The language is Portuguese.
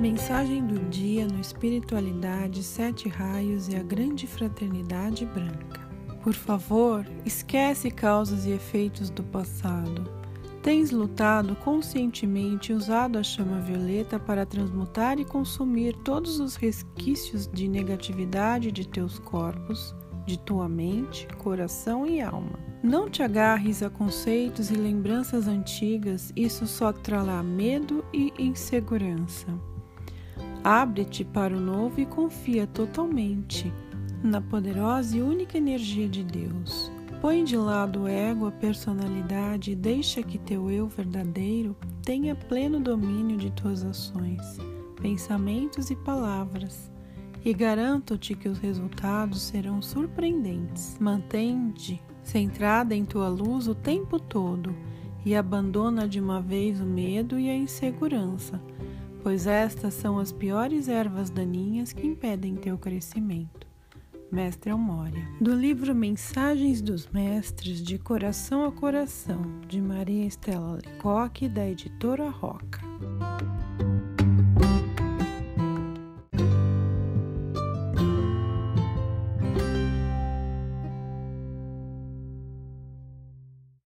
Mensagem do dia no Espiritualidade, Sete Raios e a Grande Fraternidade Branca. Por favor, esquece causas e efeitos do passado. Tens lutado conscientemente e usado a chama violeta para transmutar e consumir todos os resquícios de negatividade de teus corpos, de tua mente, coração e alma. Não te agarres a conceitos e lembranças antigas, isso só trará medo e insegurança. Abre-te para o novo e confia totalmente na poderosa e única energia de Deus. Põe de lado o ego, a personalidade e deixa que teu eu verdadeiro tenha pleno domínio de tuas ações, pensamentos e palavras. E garanto-te que os resultados serão surpreendentes. Mantém-te centrada em tua luz o tempo todo e abandona de uma vez o medo e a insegurança, pois estas são as piores ervas daninhas que impedem teu crescimento. Mestre Almória. Do livro Mensagens dos Mestres, de Coração a Coração, de Maria Estela Lecoque, da editora Roca.